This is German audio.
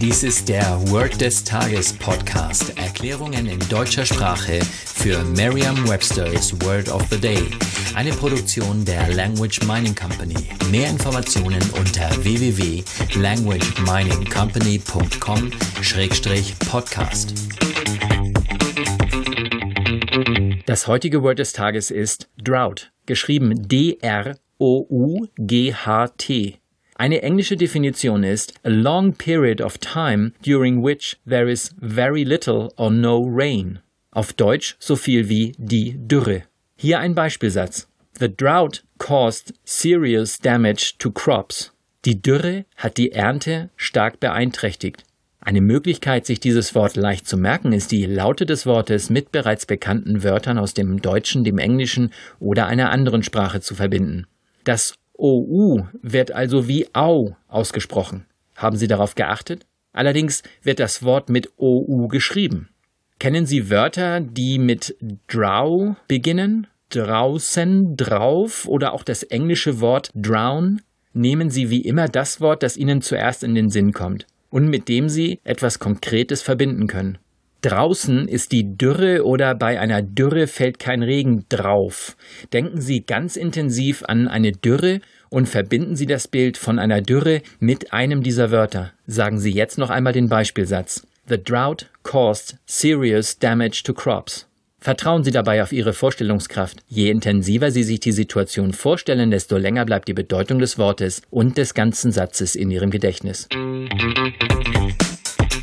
Dies ist der Word des Tages Podcast. Erklärungen in deutscher Sprache für Merriam-Webster's Word of the Day. Eine Produktion der Language Mining Company. Mehr Informationen unter www.languageminingcompany.com-podcast. Das heutige Word des Tages ist Drought, geschrieben D-R-O-U-G-H-T. Eine englische Definition ist a long period of time during which there is very little or no rain. Auf Deutsch so viel wie die Dürre. Hier ein Beispielsatz. The drought caused serious damage to crops. Die Dürre hat die Ernte stark beeinträchtigt. Eine Möglichkeit, sich dieses Wort leicht zu merken, ist die Laute des Wortes mit bereits bekannten Wörtern aus dem Deutschen, dem Englischen oder einer anderen Sprache zu verbinden. Das OU wird also wie Au ausgesprochen. Haben Sie darauf geachtet? Allerdings wird das Wort mit OU geschrieben. Kennen Sie Wörter, die mit Drow beginnen? Draußen, drauf oder auch das englische Wort drown? Nehmen Sie wie immer das Wort, das Ihnen zuerst in den Sinn kommt und mit dem Sie etwas Konkretes verbinden können. Draußen ist die Dürre oder bei einer Dürre fällt kein Regen drauf. Denken Sie ganz intensiv an eine Dürre und verbinden Sie das Bild von einer Dürre mit einem dieser Wörter. Sagen Sie jetzt noch einmal den Beispielsatz. The drought caused serious damage to crops. Vertrauen Sie dabei auf Ihre Vorstellungskraft. Je intensiver Sie sich die Situation vorstellen, desto länger bleibt die Bedeutung des Wortes und des ganzen Satzes in Ihrem Gedächtnis.